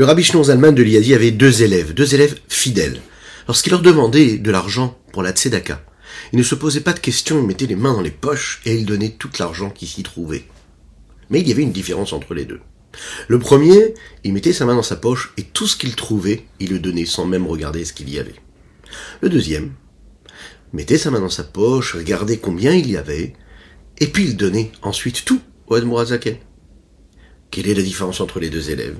Le rabbi Zalman de Liadi avait deux élèves, deux élèves fidèles. Lorsqu'il leur demandait de l'argent pour la tzedaka, il ne se posait pas de questions, il mettait les mains dans les poches et il donnait tout l'argent qui s'y trouvait. Mais il y avait une différence entre les deux. Le premier, il mettait sa main dans sa poche et tout ce qu'il trouvait, il le donnait sans même regarder ce qu'il y avait. Le deuxième, mettait sa main dans sa poche, regardait combien il y avait, et puis il donnait ensuite tout au Admorazaken. Quelle est la différence entre les deux élèves?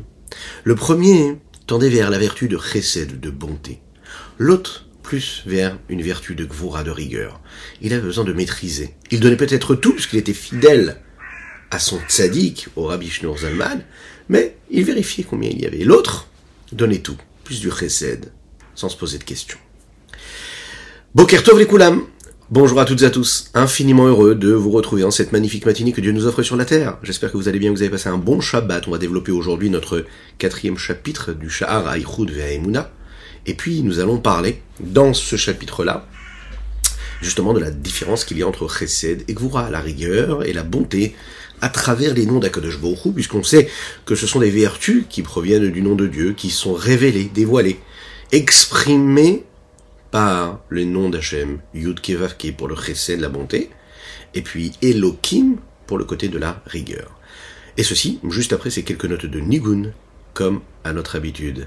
Le premier tendait vers la vertu de chesed, de bonté. L'autre plus vers une vertu de gvura, de rigueur. Il avait besoin de maîtriser. Il donnait peut-être tout, puisqu'il était fidèle à son tzaddik, au Rabbi Shneur Zalman, mais il vérifiait combien il y avait. L'autre donnait tout, plus du chesed, sans se poser de questions. Bokertov les Bonjour à toutes et à tous, infiniment heureux de vous retrouver en cette magnifique matinée que Dieu nous offre sur la terre. J'espère que vous allez bien, que vous avez passé un bon Shabbat. On va développer aujourd'hui notre quatrième chapitre du Sha'ar Aïchoud Ve'aimuna. Et puis nous allons parler, dans ce chapitre-là, justement de la différence qu'il y a entre Chesed et Gvura, la rigueur et la bonté, à travers les noms d'Akadosh Baruch puisqu'on sait que ce sont des vertus qui proviennent du nom de Dieu, qui sont révélées, dévoilées, exprimées par le nom d'Hachem, Yud Kevavke pour le chesed, la bonté, et puis Elohim pour le côté de la rigueur. Et ceci, juste après ces quelques notes de Nigun, comme à notre habitude.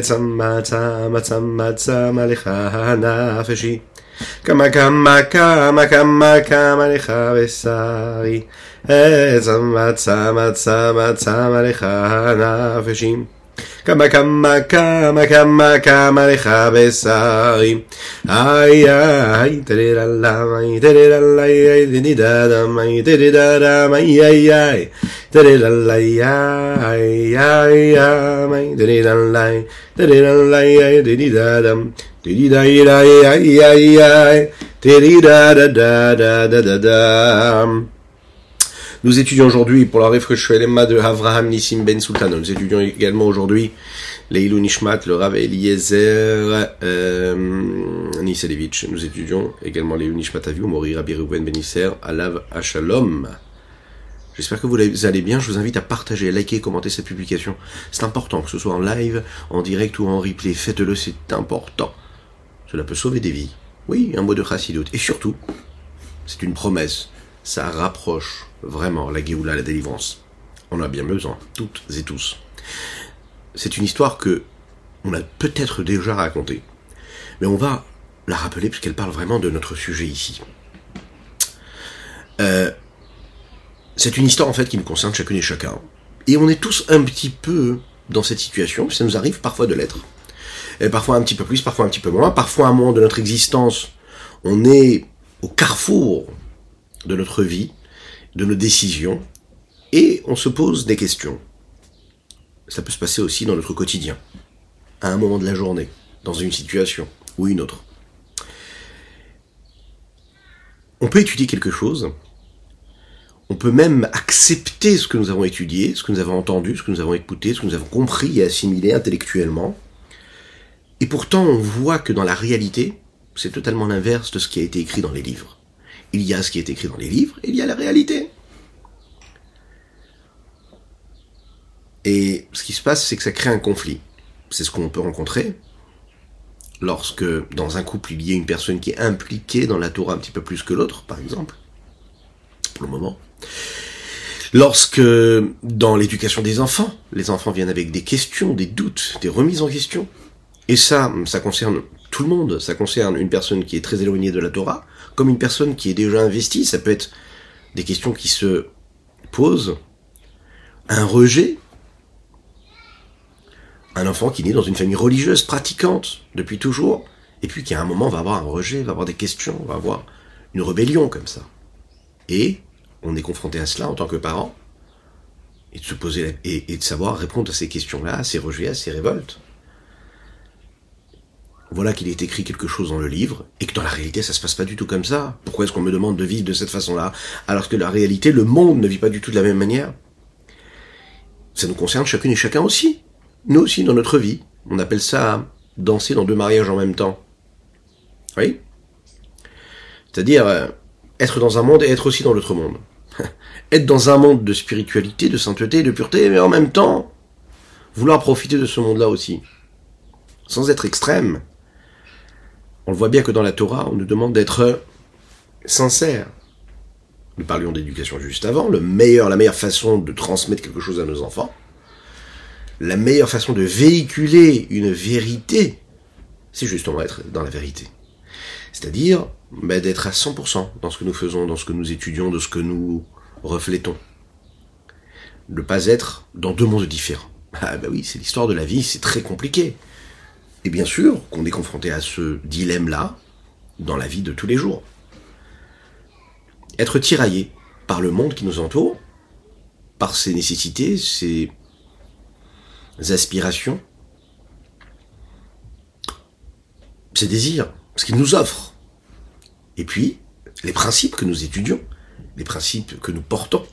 צמא צמא צמא צמא לך הנפשי כמה כמה כמה כמה כמה לך בשרי צמא צמא צמא צמא לך הנפשי כמה כמה כמה כמה כמה לך בשרי איי איי תרללה איי תרללה איי תדידם איי תדידם איי איי איי תרללה איי איי איי Nous étudions aujourd'hui pour la refresh Lema de Avraham Nissim Ben Sultan. Nous étudions également aujourd'hui Leilou Nishmat, le Rav Eliezer Niselevitch. Nous étudions également Leilou Nishmat Aviou, Mori Rabbi Reuven Benisser, Alav Ashalom. J'espère que vous allez bien. Je vous invite à partager, liker, commenter cette publication. C'est important, que ce soit en live, en direct ou en replay. Faites-le, c'est important. Cela peut sauver des vies. Oui, un mot de chassidut. Et surtout, c'est une promesse. Ça rapproche vraiment la Géoula, la délivrance. On a bien besoin, toutes et tous. C'est une histoire que on a peut-être déjà racontée, mais on va la rappeler puisqu'elle parle vraiment de notre sujet ici. Euh, c'est une histoire en fait qui nous concerne chacune et chacun. Et on est tous un petit peu dans cette situation, ça nous arrive parfois de l'être. Parfois un petit peu plus, parfois un petit peu moins, parfois à un moment de notre existence, on est au carrefour de notre vie, de nos décisions, et on se pose des questions. Ça peut se passer aussi dans notre quotidien, à un moment de la journée, dans une situation ou une autre. On peut étudier quelque chose, on peut même accepter ce que nous avons étudié, ce que nous avons entendu, ce que nous avons écouté, ce que nous avons compris et assimilé intellectuellement, et pourtant on voit que dans la réalité, c'est totalement l'inverse de ce qui a été écrit dans les livres. Il y a ce qui est écrit dans les livres, et il y a la réalité. Et ce qui se passe, c'est que ça crée un conflit. C'est ce qu'on peut rencontrer lorsque dans un couple il y a une personne qui est impliquée dans la Torah un petit peu plus que l'autre, par exemple, pour le moment. Lorsque dans l'éducation des enfants, les enfants viennent avec des questions, des doutes, des remises en question. Et ça, ça concerne tout le monde. Ça concerne une personne qui est très éloignée de la Torah, comme une personne qui est déjà investie. Ça peut être des questions qui se posent. Un rejet. Un enfant qui naît dans une famille religieuse, pratiquante, depuis toujours, et puis qui à un moment va avoir un rejet, va avoir des questions, va avoir une rébellion comme ça. Et on est confronté à cela en tant que parent, et de se poser et, de savoir répondre à ces questions-là, à ces rejets, à ces révoltes. Voilà qu'il est écrit quelque chose dans le livre, et que dans la réalité ça se passe pas du tout comme ça. Pourquoi est-ce qu'on me demande de vivre de cette façon-là, alors que la réalité, le monde ne vit pas du tout de la même manière? Ça nous concerne chacune et chacun aussi. Nous aussi dans notre vie. On appelle ça danser dans deux mariages en même temps. Oui? C'est-à-dire euh, être dans un monde et être aussi dans l'autre monde. être dans un monde de spiritualité, de sainteté, de pureté, mais en même temps, vouloir profiter de ce monde-là aussi. Sans être extrême. On le voit bien que dans la Torah, on nous demande d'être sincère. Nous parlions d'éducation juste avant, le meilleur, la meilleure façon de transmettre quelque chose à nos enfants, la meilleure façon de véhiculer une vérité, c'est justement être dans la vérité. C'est-à-dire bah, d'être à 100% dans ce que nous faisons, dans ce que nous étudions, de ce que nous reflétons. Ne pas être dans deux mondes différents. Ah bah oui, c'est l'histoire de la vie, c'est très compliqué. Et bien sûr qu'on est confronté à ce dilemme-là dans la vie de tous les jours. Être tiraillé par le monde qui nous entoure, par ses nécessités, ses aspirations, ses désirs, ce qu'il nous offre. Et puis, les principes que nous étudions, les principes que nous portons,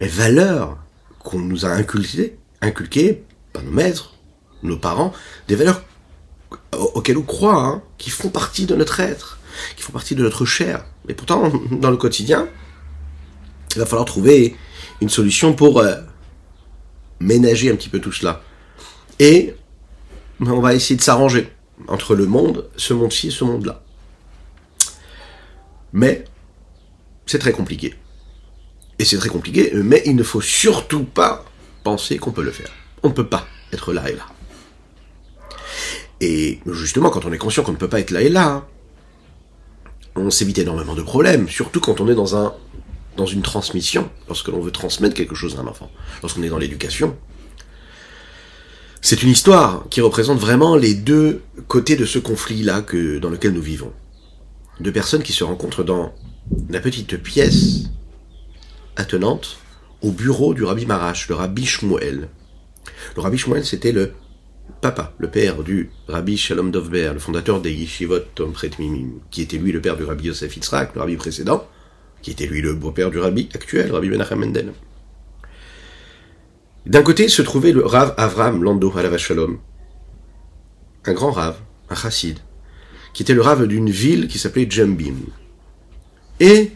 les valeurs qu'on nous a inculquées, inculquées par nos maîtres, nos parents, des valeurs auxquelles on croit, hein, qui font partie de notre être, qui font partie de notre chair. Mais pourtant, dans le quotidien, il va falloir trouver une solution pour euh, ménager un petit peu tout cela. Et on va essayer de s'arranger entre le monde, ce monde-ci et ce monde-là. Mais c'est très compliqué. Et c'est très compliqué, mais il ne faut surtout pas penser qu'on peut le faire. On ne peut pas être là et là. Et justement, quand on est conscient qu'on ne peut pas être là et là, on s'évite énormément de problèmes, surtout quand on est dans un dans une transmission, lorsque l'on veut transmettre quelque chose à un enfant, lorsqu'on est dans l'éducation. C'est une histoire qui représente vraiment les deux côtés de ce conflit-là dans lequel nous vivons. Deux personnes qui se rencontrent dans la petite pièce attenante au bureau du rabbi Marash, le rabbi Shmuel. Le rabbi Shmuel, c'était le papa, le père du rabbi Shalom Dovber, le fondateur des Yeshivot Tom Mimim, qui était lui le père du rabbi Yosef Yitzhak, le rabbi précédent, qui était lui le beau-père du rabbi actuel, rabbi Menachem Mendel. D'un côté se trouvait le Rav Avram Lando Alavashalom, un grand Rav, un chassid, qui était le Rav d'une ville qui s'appelait Jambim. Et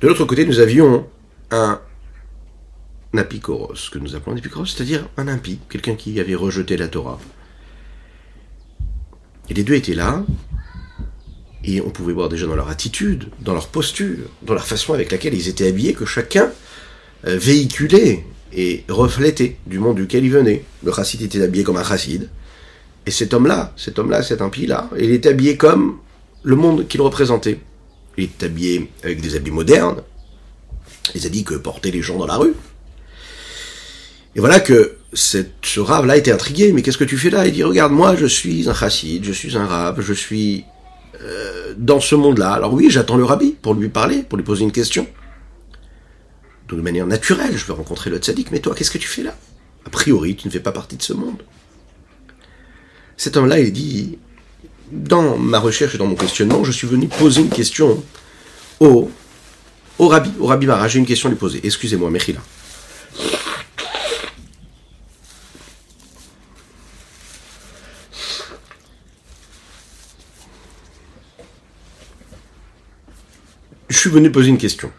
de l'autre côté, nous avions un apikoros, que nous appelons un apikoros, c'est-à-dire un impie, quelqu'un qui avait rejeté la Torah. Et les deux étaient là, et on pouvait voir déjà dans leur attitude, dans leur posture, dans la façon avec laquelle ils étaient habillés, que chacun euh, véhiculait et reflétait du monde duquel il venait. Le chassid était habillé comme un chassid. Et cet homme-là, cet homme-là, cet impie-là, il est habillé comme le monde qu'il représentait. Il est habillé avec des habits modernes, les habits que portaient les gens dans la rue. Et voilà que ce rave-là était intrigué. Mais qu'est-ce que tu fais là? Il dit, regarde, moi, je suis un chassid, je suis un rave, je suis euh, dans ce monde-là. Alors oui, j'attends le rabbi pour lui parler, pour lui poser une question de manière naturelle, je vais rencontrer le tzaddik, mais toi, qu'est-ce que tu fais là? A priori, tu ne fais pas partie de ce monde. Cet homme-là, il dit, dans ma recherche et dans mon questionnement, je suis venu poser une question au, au rabbi, au rabbi Mara, j'ai une question à lui poser. Excusez-moi, Mechila. Je suis venu poser une question.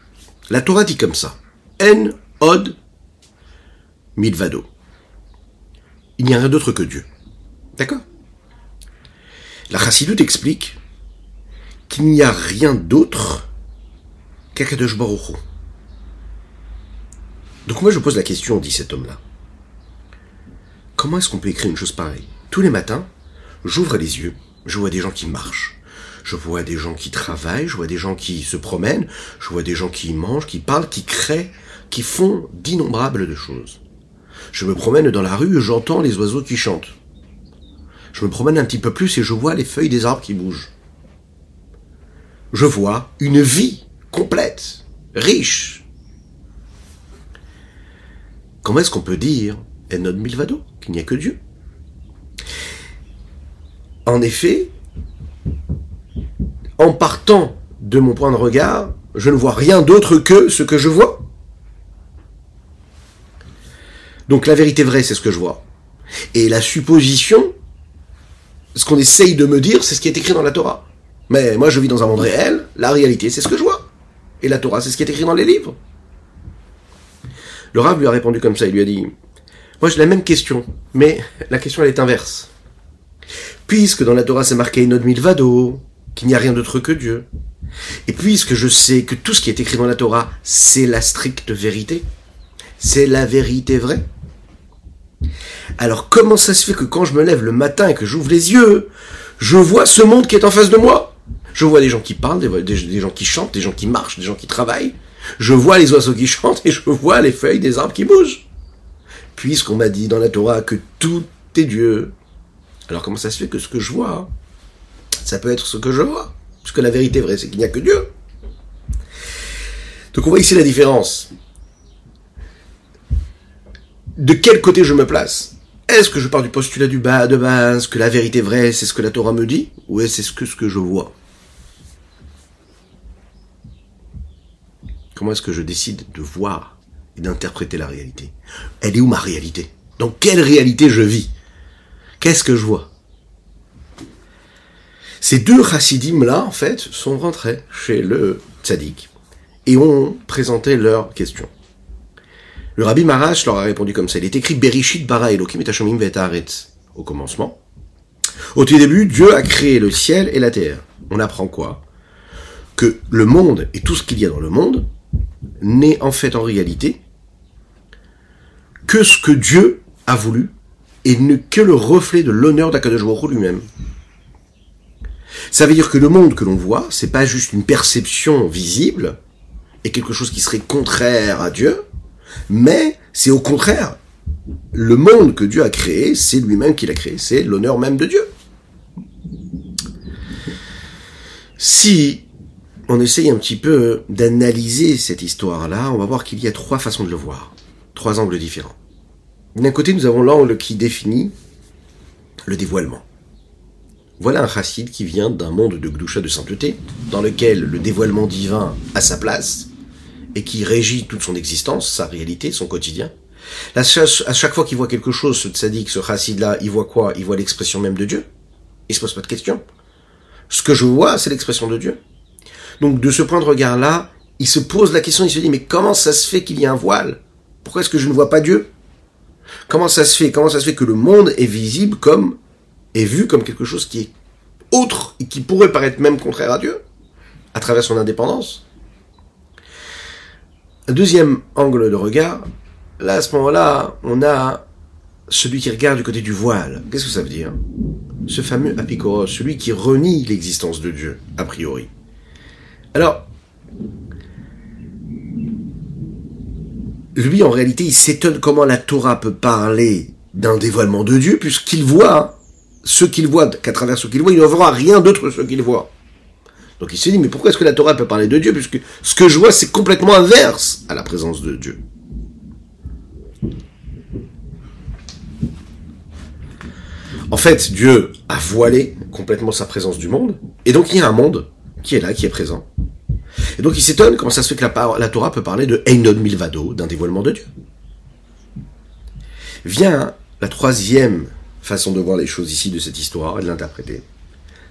La Torah dit comme ça. En od milvado. Il n'y a rien d'autre que Dieu. D'accord La Chassidut explique qu'il n'y a rien d'autre qu'Akadosh Baruch Donc moi je pose la question, dit cet homme-là. Comment est-ce qu'on peut écrire une chose pareille? Tous les matins, j'ouvre les yeux, je vois des gens qui marchent, je vois des gens qui travaillent, je vois des gens qui se promènent, je vois des gens qui mangent, qui parlent, qui créent, qui font d'innombrables choses. Je me promène dans la rue j'entends les oiseaux qui chantent. Je me promène un petit peu plus et je vois les feuilles des arbres qui bougent. je vois une vie complète, riche. Comment est-ce qu'on peut dire, Enod Milvado, qu'il n'y a que Dieu? En effet, en partant de mon point de regard, je ne vois rien d'autre que ce que je vois. Donc la vérité vraie, c'est ce que je vois. Et la supposition, ce qu'on essaye de me dire, c'est ce qui est écrit dans la Torah. Mais moi, je vis dans un monde réel, la réalité, c'est ce que je vois. Et la Torah, c'est ce qui est écrit dans les livres. Le Rav lui a répondu comme ça, il lui a dit, moi j'ai la même question, mais la question elle est inverse. Puisque dans la Torah c'est marqué Inod Milvado, qu'il n'y a rien d'autre que Dieu, et puisque je sais que tout ce qui est écrit dans la Torah, c'est la stricte vérité, c'est la vérité vraie, alors comment ça se fait que quand je me lève le matin et que j'ouvre les yeux, je vois ce monde qui est en face de moi? Je vois des gens qui parlent, des, gens qui chantent, des gens qui marchent, des gens qui travaillent. Je vois les oiseaux qui chantent et je vois les feuilles des arbres qui bougent. Puisqu'on m'a dit dans la Torah que tout est Dieu. Alors comment ça se fait que ce que je vois, ça peut être ce que je vois? Puisque la vérité vraie, c'est qu'il n'y a que Dieu. Donc on voit ici la différence de quel côté je me place? Est-ce que je pars du postulat du bas de base, que la vérité vraie, c'est ce que la Torah me dit, ou est-ce ce que ce que je vois? Comment est-ce que je décide de voir et d'interpréter la réalité? Elle est où ma réalité? Dans quelle réalité je vis? Qu'est-ce que je vois? Ces deux chassidim-là, en fait, sont rentrés chez le tzaddik et ont présenté leurs questions. Le rabbi Marash leur a répondu comme ça. Il est écrit Berishit bara Elohim et au commencement. Au tout début, Dieu a créé le ciel et la terre. On apprend quoi? Que le monde et tout ce qu'il y a dans le monde n'est en fait en réalité que ce que Dieu a voulu et que le reflet de l'honneur d'Akadosh lui-même. Ça veut dire que le monde que l'on voit, c'est pas juste une perception visible et quelque chose qui serait contraire à Dieu, mais c'est au contraire. Le monde que Dieu a créé, c'est lui-même qui l'a créé, c'est l'honneur même de Dieu. Si on essaye un petit peu d'analyser cette histoire-là, on va voir qu'il y a trois façons de le voir, trois angles différents. D'un côté, nous avons l'angle qui définit le dévoilement. Voilà un chassid qui vient d'un monde de Gdusha de sainteté, dans lequel le dévoilement divin a sa place, et qui régit toute son existence, sa réalité, son quotidien. à chaque fois qu'il voit quelque chose, ce tzaddik, ce chassid-là, il voit quoi? Il voit l'expression même de Dieu. Il se pose pas de questions. Ce que je vois, c'est l'expression de Dieu. Donc de ce point de regard-là, il se pose la question, il se dit, mais comment ça se fait qu'il y a un voile? Pourquoi est-ce que je ne vois pas Dieu? Comment ça se fait Comment ça se fait que le monde est visible comme, est vu comme quelque chose qui est autre et qui pourrait paraître même contraire à Dieu, à travers son indépendance? Deuxième angle de regard, là, à ce moment-là, on a celui qui regarde du côté du voile. Qu'est-ce que ça veut dire? Ce fameux apikoros, celui qui renie l'existence de Dieu, a priori. Alors, lui, en réalité, il s'étonne comment la Torah peut parler d'un dévoilement de Dieu, puisqu'il voit ce qu'il voit, qu'à travers ce qu'il voit, il ne verra rien d'autre que ce qu'il voit. Donc il se dit, mais pourquoi est-ce que la Torah peut parler de Dieu? Puisque ce que je vois, c'est complètement inverse à la présence de Dieu. En fait, Dieu a voilé complètement sa présence du monde, et donc il y a un monde qui est là, qui est présent. Et donc il s'étonne comment ça se fait que la, Torah peut parler de Einod Milvado, d'un dévoilement de Dieu. Vient la troisième façon de voir les choses ici de cette histoire et de l'interpréter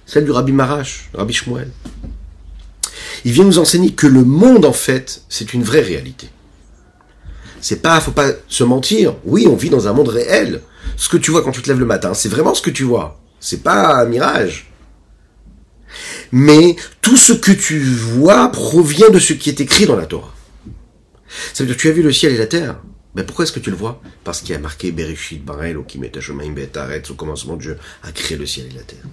celle du Rabbi Marash, Rabbi Shmuel. Il vient nous enseigner que le monde, en fait, c'est une vraie réalité. C'est pas, faut pas se mentir. Oui, on vit dans un monde réel. Ce que tu vois quand tu te lèves le matin, c'est vraiment ce que tu vois. C'est pas un mirage. Mais tout ce que tu vois provient de ce qui est écrit dans la Torah. Ça veut dire, tu as vu le ciel et la terre. Mais pourquoi est-ce que tu le vois? Parce qu'il y a marqué Bereshit Barel, qui met chemin au commencement Dieu a créé le ciel et la terre.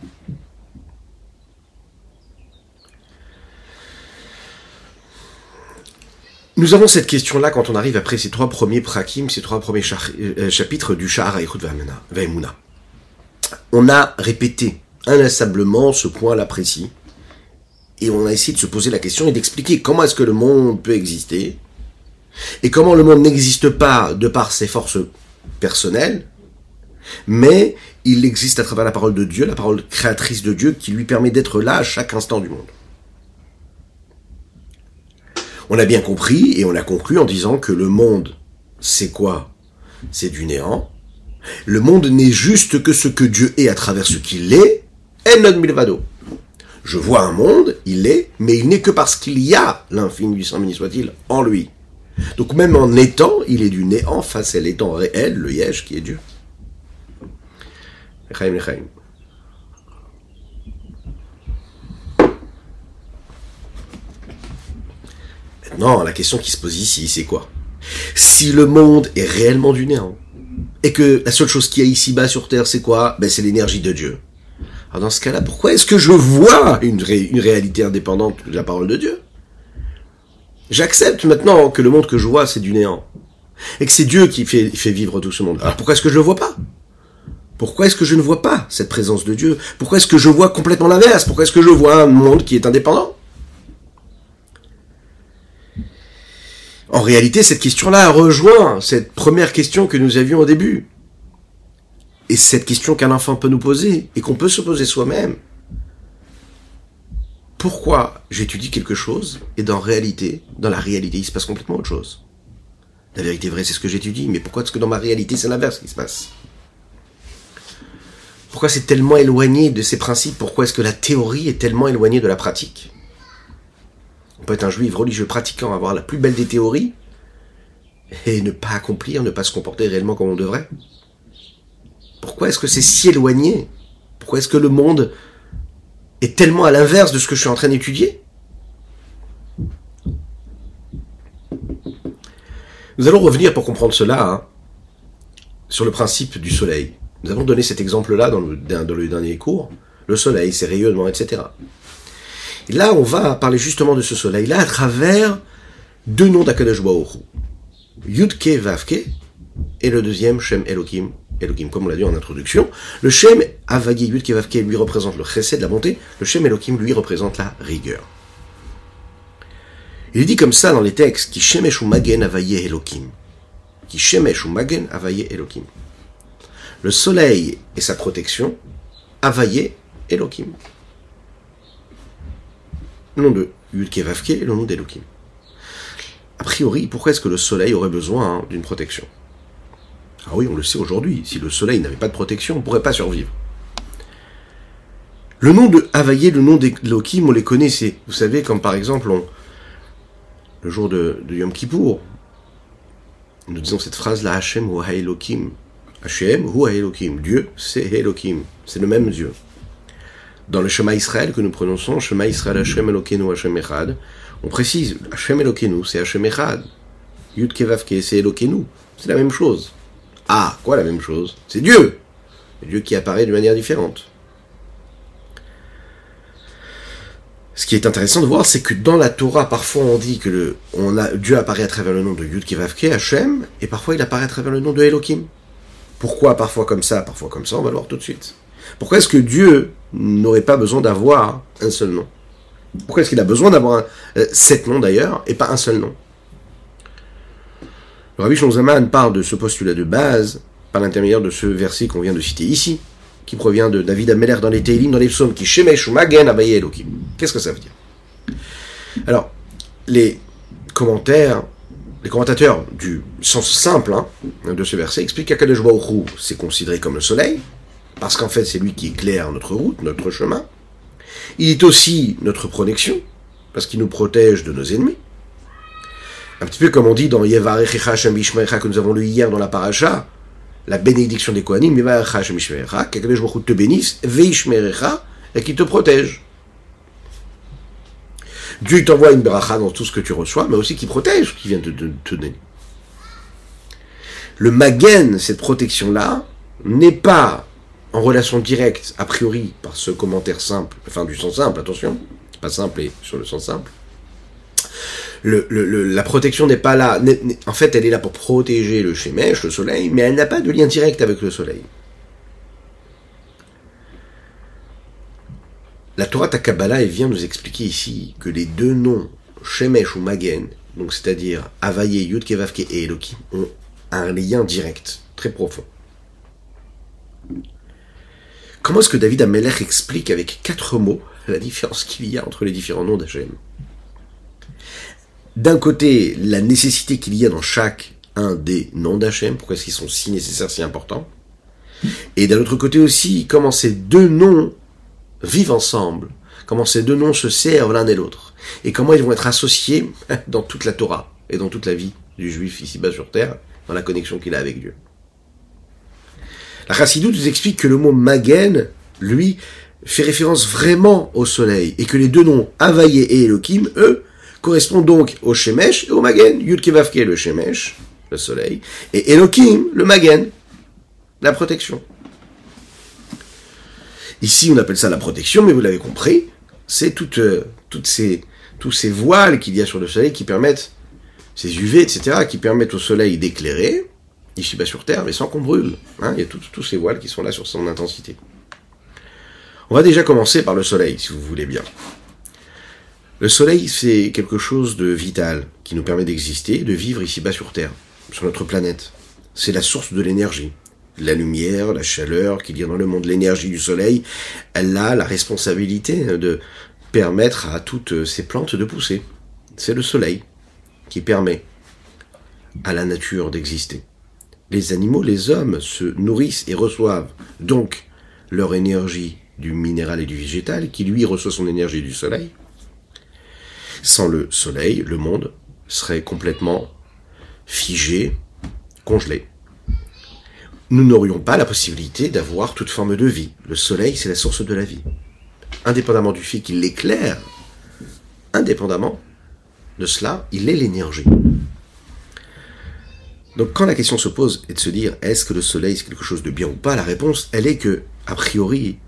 Nous avons cette question-là quand on arrive après ces trois premiers prakim, ces trois premiers euh, chapitres du Shahar Vaimuna. On a répété inlassablement ce point-là précis. et on a essayé de se poser la question et d'expliquer comment est-ce que le monde peut exister, et comment le monde n'existe pas de par ses forces personnelles, mais il existe à travers la parole de Dieu, la parole créatrice de Dieu, qui lui permet d'être là à chaque instant du monde. On a bien compris et on a conclu en disant que le monde, c'est quoi? C'est du néant. Le monde n'est juste que ce que Dieu est à travers ce qu'il est, et non milvado. Je vois un monde, il est, mais il n'est que parce qu'il y a l'infini du béni soit-il en lui. Donc même en étant, il est du néant face à l'étant réel, le yesh qui est Dieu. Maintenant, la question qui se pose ici, c'est quoi? Si le monde est réellement du néant, et que la seule chose qu'il y a ici-bas sur Terre, c'est quoi? Ben, C'est l'énergie de Dieu. Alors dans ce cas-là, pourquoi est-ce que je vois une, une réalité indépendante de la parole de Dieu? J'accepte maintenant que le monde que je vois, c'est du néant. Et que c'est Dieu qui fait, fait vivre tout ce monde. Alors pourquoi est-ce que je le vois pas? Pourquoi est-ce que je ne vois pas cette présence de Dieu? Pourquoi est-ce que je vois complètement l'inverse? Pourquoi est-ce que je vois un monde qui est indépendant? En réalité, cette question-là rejoint cette première question que nous avions au début. Et cette question qu'un enfant peut nous poser, et qu'on peut se poser soi-même. Pourquoi j'étudie quelque chose, et dans réalité, dans la réalité, il se passe complètement autre chose? La vérité vraie, c'est ce que j'étudie, mais pourquoi? Est-ce que dans ma réalité, c'est l'inverse qui se passe. Pourquoi c'est tellement éloigné de ces principes? Pourquoi est-ce que la théorie est tellement éloignée de la pratique? On peut être un juif religieux pratiquant, avoir la plus belle des théories, et ne pas accomplir, ne pas se comporter réellement comme on devrait. Pourquoi est-ce que c'est si éloigné? Pourquoi est-ce que le monde est tellement à l'inverse de ce que je suis en train d'étudier? Nous allons revenir pour comprendre cela hein, sur le principe du soleil. Nous avons donné cet exemple-là dans le, dans le dernier cours. Le soleil, ses rayonnements, etc. Là, on va parler justement de ce soleil-là à travers deux noms d'Akadosh Baruch Yudke Vavke et le deuxième Shem Elohim. Elohim, comme on l'a dit en introduction. Le Shem Avagi Yudke Vavke lui représente le chesed, la bonté. Le Shem Elohim lui représente la rigueur. Il dit comme ça dans les textes, qui. Qui. Le soleil et sa protection, Avaye Elohim le nom de Yudke Vavke et le nom d'Elohim. A priori, pourquoi est-ce que le soleil aurait besoin d'une protection? Ah oui, on le sait aujourd'hui, si le soleil n'avait pas de protection, on ne pourrait pas survivre. Le nom de Havaïe, le nom d'Elohim, on les connaît, c'est, vous savez, comme par exemple, le jour de, Yom Kippour, nous disons cette phrase-là, Hashem ou Elohim. Hashem ou Elohim. Dieu, c'est Elohim. C'est le même Dieu dans le chemin Israël que nous prononçons, chemin Israël Hashem Elokeinu Hashem Echad, on précise, Hashem Elokeinu, c'est Hashem Echad. Yud Kevavke, c'est Elokeinu. C'est la même chose. Ah, quoi la même chose? C'est Dieu. Dieu qui apparaît de manière différente. Ce qui est intéressant de voir, c'est que dans la Torah, parfois on dit que Dieu apparaît à travers le nom de Yud Kevavke, Hashem, et parfois il apparaît à travers le nom de Elohim. Pourquoi parfois comme ça, parfois comme ça, on va le voir tout de suite. Pourquoi est-ce que Dieu n'aurait pas besoin d'avoir un seul nom. Pourquoi est-ce qu'il a besoin d'avoir euh, sept noms d'ailleurs et pas un seul nom? Le Rabbi Shonzaman parle de ce postulat de base par l'intermédiaire de ce verset qu'on vient de citer ici, qui provient de David Ameler dans les Teilim, dans les psaumes, qui Shemesh ou. Qu'est-ce que ça veut dire? Alors, les commentaires, les commentateurs du sens simple hein, de ce verset expliquent qu'Akadosh c'est considéré comme le soleil, parce qu'en fait c'est lui qui éclaire notre route, notre chemin. Il est aussi notre protection, parce qu'il nous protège de nos ennemis. Un petit peu comme on dit dans Yevarechecha que nous avons lu hier dans la paracha, la bénédiction des Kohanim, Yevarechecha Shemishmerecha, je te bénisse, Veishmerecha, et qui te protège. Dieu t'envoie une bracha dans tout ce que tu reçois, mais aussi qui protège qui vient de te donner. Le magen, cette protection-là, n'est pas en relation directe, a priori, par ce commentaire simple, enfin du sens simple, attention, pas simple et sur le sens simple, le, la protection n'est pas là. En fait, elle est là pour protéger le Shemesh, le soleil, mais elle n'a pas de lien direct avec le soleil. La Torah Takabala vient nous expliquer ici que les deux noms, Shemesh ou Magen, donc c'est-à-dire Avaye, Yud Kevavke et Elohim, ont un lien direct, très profond. Comment est-ce que David Ameller explique avec quatre mots la différence qu'il y a entre les différents noms d'Hachem D'un côté, la nécessité qu'il y a dans chaque un des noms d'Hachem, pourquoi est-ce qu'ils sont si nécessaires, si importants? Et d'un autre côté aussi, comment ces deux noms vivent ensemble, comment ces deux noms se servent l'un et l'autre, et comment ils vont être associés dans toute la Torah et dans toute la vie du juif ici-bas sur terre, dans la connexion qu'il a avec Dieu. La Chassidut nous explique que le mot Magen, lui, fait référence vraiment au soleil, et que les deux noms Havaye et Elohim, eux, correspondent donc au Shemesh et au Magen. Yud Kevavke, le Shemesh, le soleil, et Elohim, le Magen, la protection. Ici, on appelle ça la protection, mais vous l'avez compris, c'est toutes, euh, ces, tous ces voiles qu'il y a sur le soleil qui permettent, ces UV, etc., qui permettent au soleil d'éclairer, ici bas sur Terre, mais sans qu'on brûle. Hein, il y a tous ces voiles qui sont là sur son intensité. On va déjà commencer par le soleil, si vous voulez bien. Le soleil, c'est quelque chose de vital, qui nous permet d'exister, de vivre ici bas sur Terre, sur notre planète. C'est la source de l'énergie. La lumière, la chaleur qu'il y a dans le monde, l'énergie du soleil, elle a la responsabilité de permettre à toutes ces plantes de pousser. C'est le soleil qui permet à la nature d'exister les animaux, les hommes se nourrissent et reçoivent donc leur énergie du minéral et du végétal, qui lui reçoit son énergie du soleil. Sans le soleil, le monde serait complètement figé, congelé. Nous n'aurions pas la possibilité d'avoir toute forme de vie. Le soleil, c'est la source de la vie. Indépendamment du fait qu'il l'éclaire, indépendamment de cela, il est l'énergie. Donc quand la question se pose est de se dire est-ce que le soleil c'est quelque chose de bien ou pas, la réponse elle est que, a priori,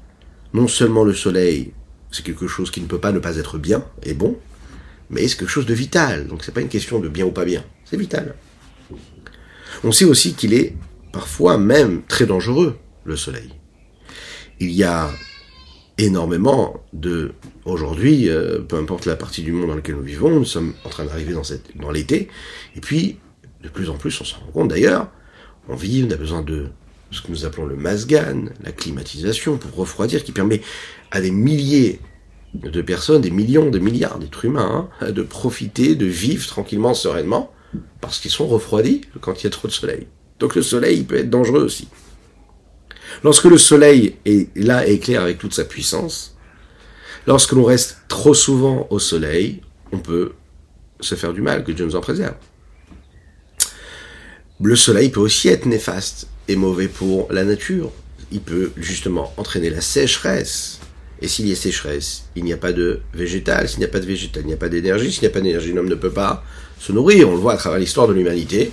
non seulement le soleil c'est quelque chose qui ne peut pas ne pas être bien et bon, mais c'est quelque chose de vital. Donc c'est pas une question de bien ou pas bien, c'est vital. On sait aussi qu'il est parfois même très dangereux, le soleil. Il y a énormément de aujourd'hui, euh, peu importe la partie du monde dans laquelle nous vivons, nous sommes en train d'arriver dans, dans l'été, et puis de plus en plus, on s'en rend compte d'ailleurs, on vit, on a besoin de ce que nous appelons le masgan, la climatisation, pour refroidir, qui permet à des milliers de personnes, des millions, des milliards d'êtres humains, hein, de profiter, de vivre tranquillement, sereinement, parce qu'ils sont refroidis quand il y a trop de soleil. Donc le soleil, il peut être dangereux aussi. Lorsque le soleil est là et éclaire avec toute sa puissance, lorsque l'on reste trop souvent au soleil, on peut se faire du mal, que Dieu nous en préserve. Le soleil peut aussi être néfaste et mauvais pour la nature. Il peut justement entraîner la sécheresse. Et s'il y a sécheresse, il n'y a pas de végétal. S'il n'y a pas de végétal, il n'y a pas d'énergie. S'il n'y a pas d'énergie, l'homme ne peut pas se nourrir. On le voit à travers l'histoire de l'humanité.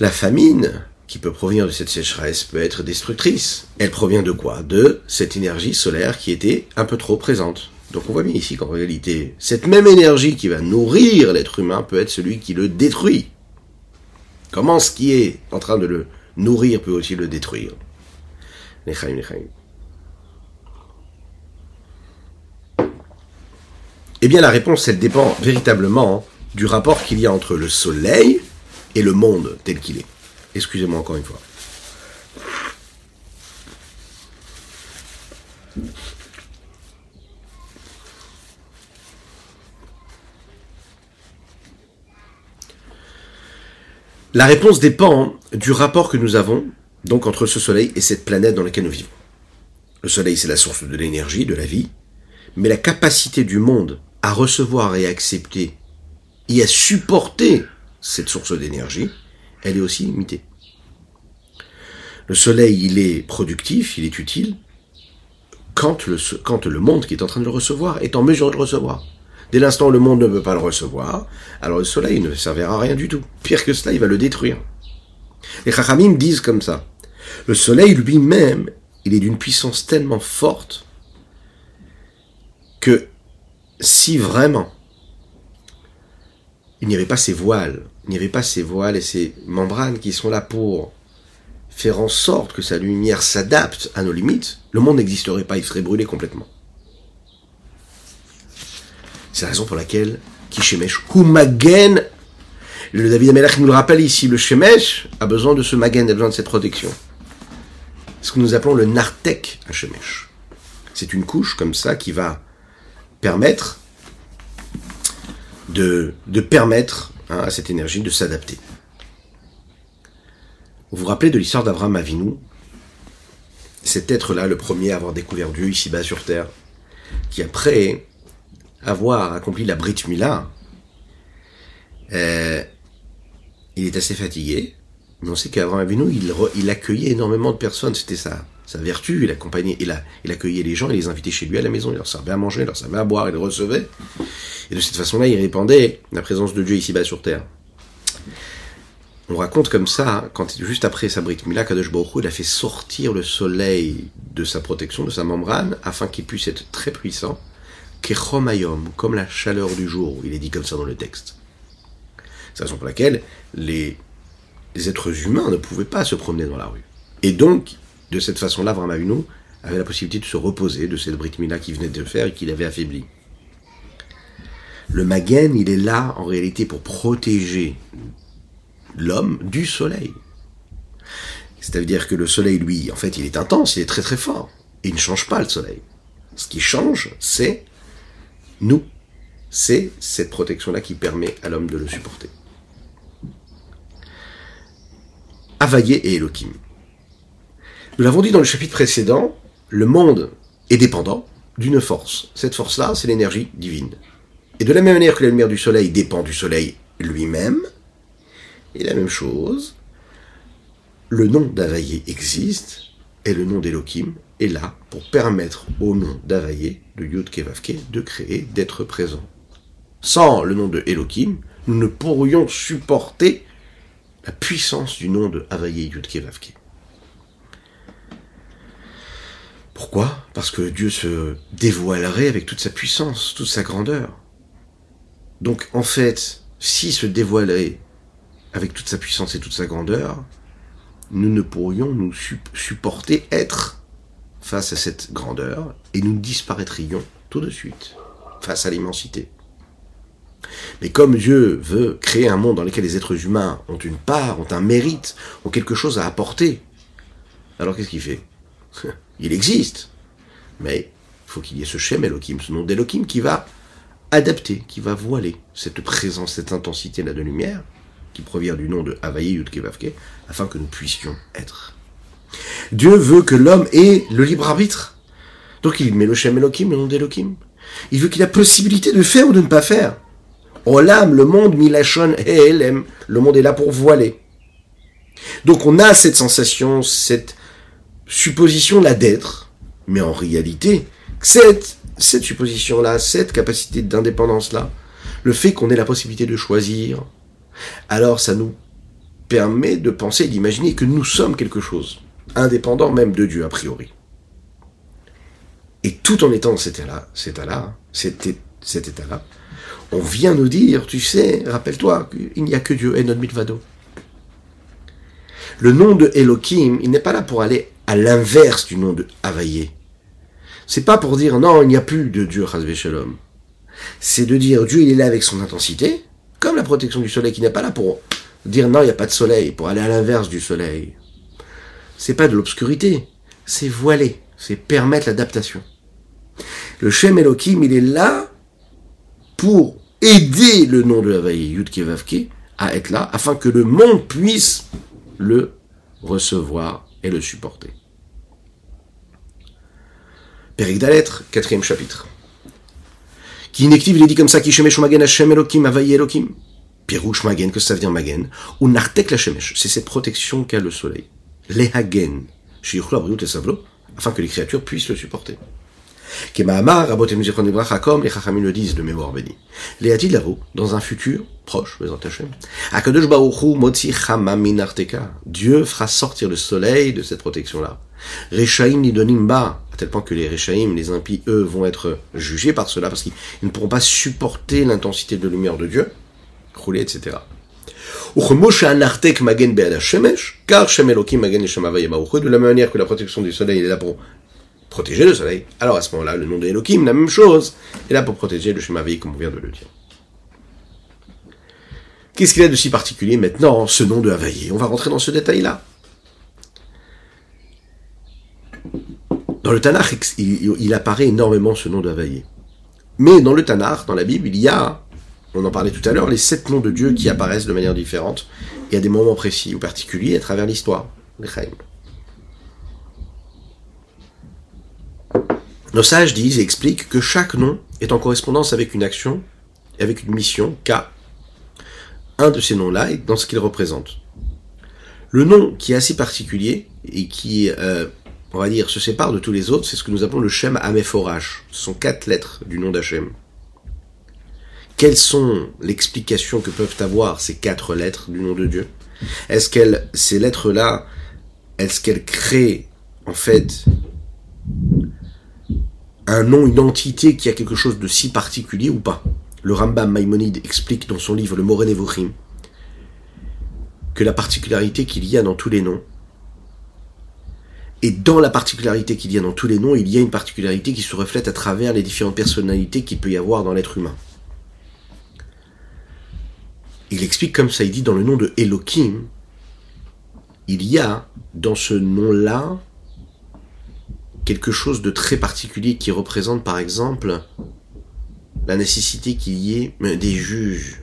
La famine qui peut provenir de cette sécheresse peut être destructrice. Elle provient de quoi? De cette énergie solaire qui était un peu trop présente. Donc on voit bien ici qu'en réalité, cette même énergie qui va nourrir l'être humain peut être celui qui le détruit. Comment ce qui est en train de le nourrir peut aussi le détruire Eh bien la réponse, elle dépend véritablement du rapport qu'il y a entre le soleil et le monde tel qu'il est. Excusez-moi encore une fois. La réponse dépend du rapport que nous avons donc entre ce Soleil et cette planète dans laquelle nous vivons. Le Soleil, c'est la source de l'énergie, de la vie, mais la capacité du monde à recevoir et à accepter et à supporter cette source d'énergie, elle est aussi limitée. Le Soleil, il est productif, il est utile, quand le, quand le monde qui est en train de le recevoir est en mesure de le recevoir. Dès l'instant où le monde ne peut pas le recevoir, alors le soleil ne servira à rien du tout. Pire que cela, il va le détruire. Les Chachamim disent comme ça. Le soleil lui-même, il est d'une puissance tellement forte que si vraiment il n'y avait pas ces voiles, il n'y avait pas ces voiles et ces membranes qui sont là pour faire en sorte que sa lumière s'adapte à nos limites, le monde n'existerait pas, il serait brûlé complètement. C'est la raison pour laquelle Kishemesh Humagen, le David Amelach nous le rappelle ici, le Shemesh a besoin de ce Magen, a besoin de cette protection. Ce que nous appelons le Nartek à Shemesh. C'est une couche comme ça qui va permettre de, permettre hein, à cette énergie de s'adapter. Vous vous rappelez de l'histoire d'Abraham Avinu? Cet être-là, le premier à avoir découvert Dieu ici-bas sur terre, qui après avoir accompli la Brit Mila, euh, il est assez fatigué, mais on sait qu'Abraham Avinu, il, il accueillait énormément de personnes, c'était ça sa vertu, il accompagnait, il, il accueillait les gens, il les invitait chez lui à la maison, il leur servait à manger, il leur servait à boire, il les recevait. Et de cette façon-là, il répandait la présence de Dieu ici-bas sur terre. On raconte comme ça, quand juste après sa brite Mila, Kadosh Baruch il a fait sortir le soleil de sa protection, de sa membrane, afin qu'il puisse être très puissant, kechomayom, comme la chaleur du jour, il est dit comme ça dans le texte. C'est la raison pour laquelle les, les êtres humains ne pouvaient pas se promener dans la rue. Et donc, de cette façon-là, Avraham Avinu avait la possibilité de se reposer de cette Brit Mila qu'il venait de faire et qu'il avait affaibli. Le Magen, il est là en réalité pour protéger l'homme du soleil. C'est-à-dire que le soleil, lui, en fait, il est intense, il est très très fort. Il ne change pas le soleil. Ce qui change, c'est nous. C'est cette protection-là qui permet à l'homme de le supporter. Availlé et Elohim. Nous l'avons dit dans le chapitre précédent, le monde est dépendant d'une force. Cette force-là, c'est l'énergie divine. Et de la même manière que la lumière du soleil dépend du soleil lui-même, et la même chose, le nom d'Availlé existe, et le nom d'Elohim est là pour permettre au nom d'Availlé, de Yud Kevavke, de créer, d'être présent. Sans le nom de Elohim, nous ne pourrions supporter la puissance du nom de Availlé Yud Kevavke. Pourquoi? Parce que Dieu se dévoilerait avec toute sa puissance, toute sa grandeur. Donc en fait, s'il se dévoilerait avec toute sa puissance et toute sa grandeur, nous ne pourrions nous supporter être face à cette grandeur et nous disparaîtrions tout de suite face à l'immensité. Mais comme Dieu veut créer un monde dans lequel les êtres humains ont une part, ont un mérite, ont quelque chose à apporter, alors qu'est-ce qu'il fait? Il existe. Mais il faut qu'il y ait ce Shem Elohim, ce nom d'Elohim qui va adapter, qui va voiler cette présence, cette intensité-là de lumière, qui provient du nom de Havaï Yudkevavke, afin que nous puissions être. Dieu veut que l'homme ait le libre arbitre. Donc il met le Shem Elohim, le nom d'Elohim. Il veut qu'il ait la possibilité de faire ou de ne pas faire. Olam, le monde, Milachon et le monde est là pour voiler. Donc on a cette sensation, cette supposition-là d'être, mais en réalité, cette, cette supposition-là, cette capacité d'indépendance-là, le fait qu'on ait la possibilité de choisir, alors ça nous permet de penser, d'imaginer que nous sommes quelque chose, indépendant même de Dieu a priori. Et tout en étant dans cet état-là, cet état-là, cet état-là, on vient nous dire, tu sais, rappelle-toi qu'il n'y a que Dieu et notre mitvado. Le nom de Elohim, il n'est pas là pour aller à l'inverse du nom de Havaïe. C'est pas pour dire non, il n'y a plus de Dieu, Shalom. C'est de dire Dieu, il est là avec son intensité, comme la protection du soleil qui n'est pas là pour dire non, il n'y a pas de soleil, pour aller à l'inverse du soleil. C'est pas de l'obscurité, c'est voiler, c'est permettre l'adaptation. Le Shem Elohim, il est là pour aider le nom de Havaïe, Yud Kevavke, à être là, afin que le monde puisse le recevoir et le supporter. Péric d'Alettre, quatrième chapitre. Qui inactive, il est dit comme ça, qui shemesh magen Hashem Elokim, avayi Elokim. Pirouche magen, que ça veut dire magen? Ou nartek la shemesh, c'est cette protection qu'a le soleil. Les hagen, shiuchlo abriut et savlo, afin que les créatures puissent le supporter. Kemahamar, Rabotem Ibrach les Chachamim le disent de mémoire béni. Les là-haut, dans un futur proche, Bezant Hashem, Akadosh Baruchu Motzi Chamamin Arteka. Dieu fera sortir le soleil de cette protection-là. Rechaim Nidonim Ba, à tel point que les Rechaim, les impies, eux, vont être jugés par cela, parce qu'ils ne pourront pas supporter l'intensité de lumière de Dieu, rouler, etc. Car De la même manière que la protection du soleil est là pour protéger le soleil. Alors à ce moment-là, le nom de Elohim, la même chose, est là pour protéger le Shema comme on vient de le dire. Qu'est-ce qu'il y a de si particulier maintenant, ce nom de Havaïe On va rentrer dans ce détail-là. Dans le Tanakh, il, apparaît énormément ce nom de Havaïe. Mais dans le Tanakh, dans la Bible, il y a, on en parlait tout à l'heure, les sept noms de Dieu qui apparaissent de manière différente et à des moments précis ou particuliers à travers l'histoire. Nos sages disent et expliquent que chaque nom est en correspondance avec une action, avec une mission, K. Un de ces noms-là est dans ce qu'il représente. Le nom qui est assez particulier et qui, euh, on va dire, se sépare de tous les autres, c'est ce que nous appelons le Shem Amephorach. Ce sont quatre lettres du nom d'Hachem. Quelles sont l'explication que peuvent avoir ces quatre lettres du nom de Dieu? Est-ce qu'elles, ces lettres-là, est-ce qu'elles créent, en fait, un nom, une entité qui a quelque chose de si particulier ou pas? Le Rambam Maïmonide explique dans son livre Le Moré Nevochim que la particularité qu'il y a dans tous les noms, et dans la particularité qu'il y a dans tous les noms, il y a une particularité qui se reflète à travers les différentes personnalités qu'il peut y avoir dans l'être humain. Il explique comme ça, il dit dans le nom de Elohim, il y a dans ce nom-là quelque chose de très particulier qui représente par exemple la nécessité qu'il y ait des juges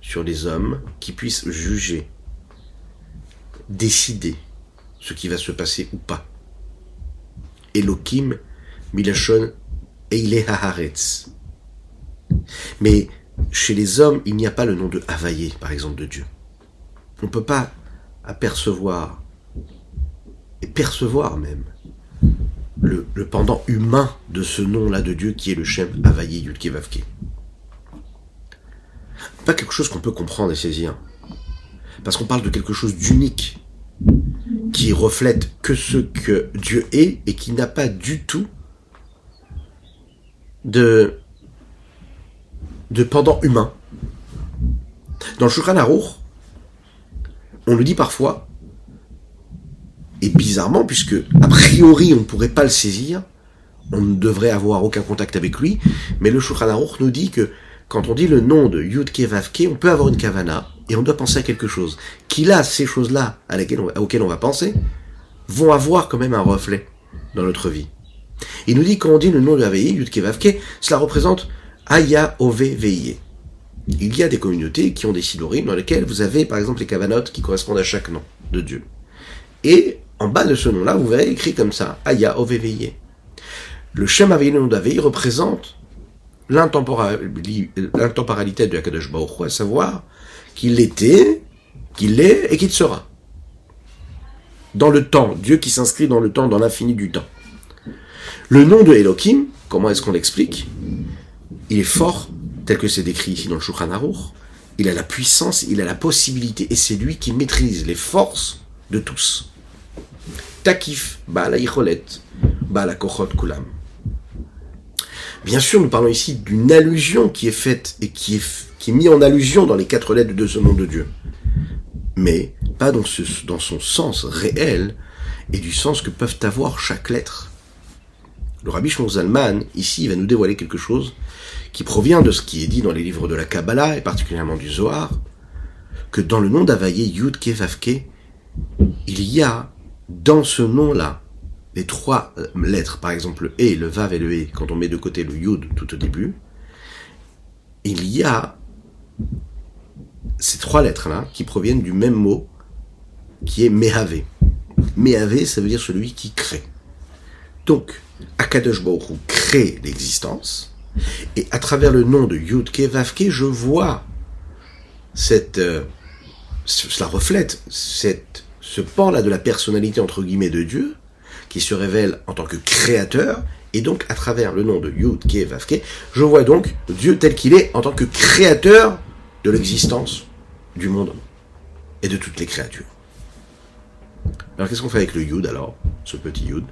sur les hommes qui puissent juger, décider ce qui va se passer ou pas. Elohim, Milachon, Eile Haharetz. Mais chez les hommes, il n'y a pas le nom de Havaïe, par exemple, de Dieu. On ne peut pas apercevoir, et percevoir même, le, pendant humain de ce nom-là de Dieu qui est le Shem Havaïe Yudkevavke. Pas quelque chose qu'on peut comprendre et saisir. Parce qu'on parle de quelque chose d'unique, qui reflète que ce que Dieu est et qui n'a pas du tout de de pendant humain. Dans le Shulchan on le dit parfois, et bizarrement, puisque a priori on ne pourrait pas le saisir, on ne devrait avoir aucun contact avec lui, mais le Shulchan Aruch nous dit que quand on dit le nom de Yudke Vavke, on peut avoir une kavana, et on doit penser à quelque chose. Qu'il a ces choses-là auxquelles on va penser, vont avoir quand même un reflet dans notre vie. Il nous dit quand on dit le nom de Havaï, Yudke Vavke, cela représente Aya Ove Il y a des communautés qui ont des sidorim dans lesquelles vous avez par exemple les kavanotes qui correspondent à chaque nom de Dieu. Et en bas de ce nom-là, vous verrez écrit comme ça, Aya Ove Le Shem nom d'Avei représente l'intemporalité de Akadosh Baruch à savoir qu'il était, qu'il est et qu'il sera. Dans le temps, Dieu qui s'inscrit dans le temps, dans l'infini du temps. Le nom de Elohim, comment est-ce qu'on l'explique? Il est fort, tel que c'est décrit ici dans le Shulchan. Il a la puissance, il a la possibilité, et c'est lui qui maîtrise les forces de tous. Takif, Baala Icholet, Baala Kochot Kulam. Bien sûr, nous parlons ici d'une allusion qui est faite et qui est, qui mise en allusion dans les quatre lettres de ce nom de Dieu. Mais pas dans, son sens réel et du sens que peuvent avoir chaque lettre. Le Rabbi Shmuel ici, va nous dévoiler quelque chose qui provient de ce qui est dit dans les livres de la Kabbalah, et particulièrement du Zohar, que dans le nom d'Avaye, Yud Vavke, il y a, dans ce nom-là, les trois euh, lettres, par exemple le E, le Vav et le E, quand on met de côté le Yud tout au début, il y a ces trois lettres-là qui proviennent du même mot qui est Mehave. Mehave, ça veut dire celui qui crée. Donc, Akadosh Baruch crée l'existence, et à travers le nom de Yudke Vavke, je vois euh, cela reflète ce pan-là de la personnalité entre guillemets de Dieu, qui se révèle en tant que créateur, et donc à travers le nom de Yudke Vavke, je vois donc Dieu tel qu'il est en tant que créateur de l'existence du monde et de toutes les créatures. Alors qu'est-ce qu'on fait avec le Yud alors, ce petit Yud?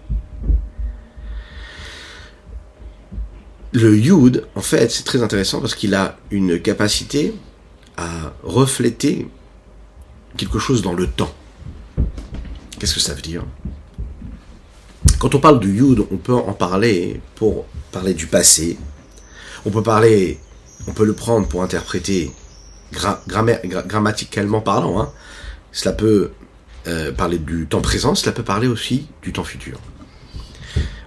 Le Yud, en fait, c'est très intéressant parce qu'il a une capacité à refléter quelque chose dans le temps. Qu'est-ce que ça veut dire? Quand on parle du Yud, on peut en parler pour parler du passé. On peut parler, on peut le prendre pour interpréter grammaticalement parlant. Hein. Cela peut euh, parler du temps présent, cela peut parler aussi du temps futur.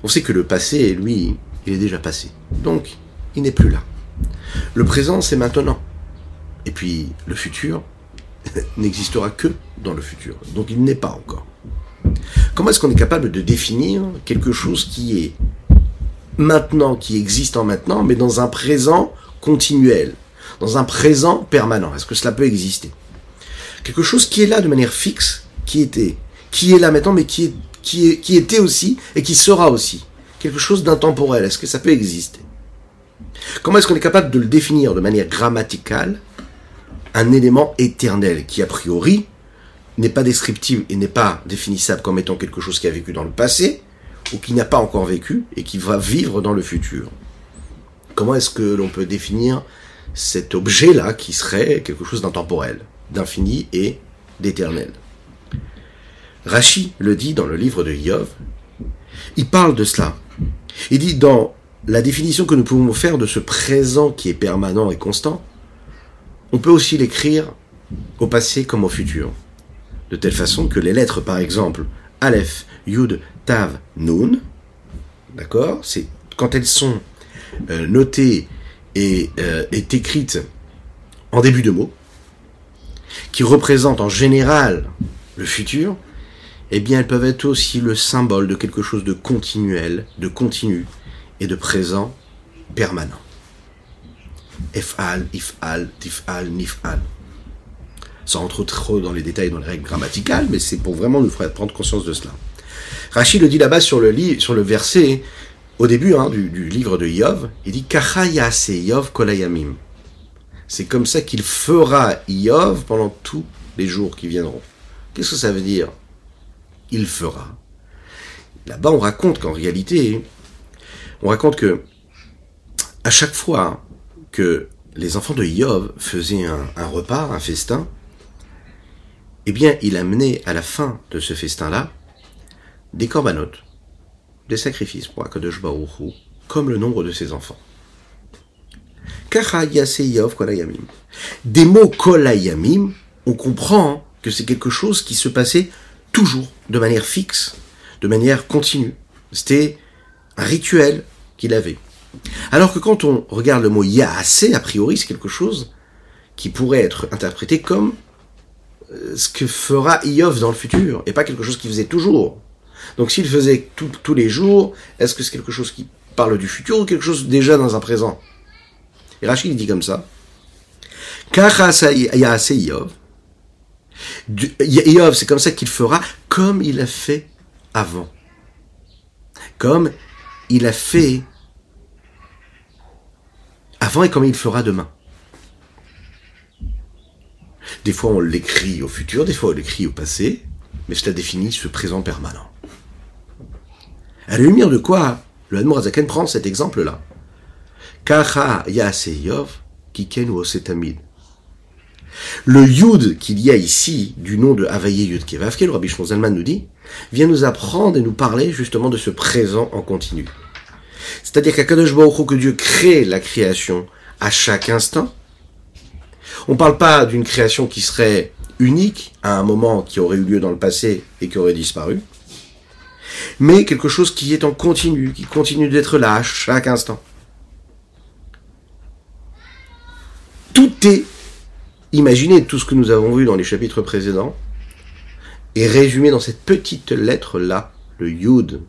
On sait que le passé, lui, il est déjà passé. Donc, il n'est plus là. Le présent, c'est maintenant. Et puis, le futur n'existera que dans le futur. Donc, il n'est pas encore. Comment est-ce qu'on est capable de définir quelque chose qui est maintenant, qui existe en maintenant, mais dans un présent continuel, dans un présent permanent? Est-ce que cela peut exister? Quelque chose qui est là de manière fixe, qui était, qui est là maintenant, mais qui qui était aussi et qui sera aussi. Quelque chose d'intemporel. Est-ce que ça peut exister? Comment est-ce qu'on est capable de le définir de manière grammaticale Un élément éternel qui, a priori, n'est pas descriptible et n'est pas définissable comme étant quelque chose qui a vécu dans le passé ou qui n'a pas encore vécu et qui va vivre dans le futur? Comment est-ce que l'on peut définir cet objet-là qui serait quelque chose d'intemporel, d'infini et d'éternel? Rachi le dit dans le livre de Yov. Il parle de cela. Il dit dans la définition que nous pouvons faire de ce présent qui est permanent et constant, on peut aussi l'écrire au passé comme au futur. De telle façon que les lettres, par exemple, Aleph, Yud, Tav, Nun, d'accord C'est quand elles sont euh, notées et euh, est écrites en début de mot, qui représentent en général le futur, eh bien elles peuvent être aussi le symbole de quelque chose de continuel, de continu et de présent permanent. Efal, ifal, tifal, nifal. Sans rentrer trop dans les détails, dans les règles grammaticales, mais c'est pour vraiment nous faire prendre conscience de cela. Rachid le dit là-bas sur le, sur le verset, au début hein, du, livre de Yov, il dit Kachayase Yov kolayamim. C'est comme ça qu'il fera Yov pendant tous les jours qui viendront. Qu'est-ce que ça veut dire? Il fera. Là-bas, on raconte qu'en réalité, on raconte que à chaque fois que les enfants de Yov faisaient un, repas, un festin, eh bien, il amenait à la fin de ce festin-là des corbanotes, des sacrifices pour Akadosh comme le nombre de ses enfants. Des mots kolayamim, on comprend que c'est quelque chose qui se passait toujours, de manière fixe, de manière continue. C'était un rituel qu'il avait. Alors que quand on regarde le mot assez, a priori, c'est quelque chose qui pourrait être interprété comme euh, ce que fera Iov dans le futur, et pas quelque chose qu'il faisait toujours. Donc s'il faisait tous les jours, est-ce que c'est quelque chose qui parle du futur ou quelque chose déjà dans un présent? Et Rachid dit comme ça. assez Iov, C'est comme ça qu'il fera, comme il a fait avant. Comme il a fait avant et comme il fera demain. Des fois on l'écrit au futur, des fois on l'écrit au passé, mais cela définit ce présent permanent. À la lumière de quoi le Azaken prend cet exemple-là Kacha Yase Yov, Kiken ou Osetamid. Le Yud qu'il y a ici, du nom de Havaye Yud Kevavke, le Rabbi Zalman nous dit, vient nous apprendre et nous parler justement de ce présent en continu. C'est-à-dire qu'à Kadosh Baruch que Dieu crée la création à chaque instant. On ne parle pas d'une création qui serait unique à un moment qui aurait eu lieu dans le passé et qui aurait disparu, mais quelque chose qui est en continu, qui continue d'être là à chaque instant. Tout est Imaginez tout ce que nous avons vu dans les chapitres précédents et résumé dans cette petite lettre-là, le Yud,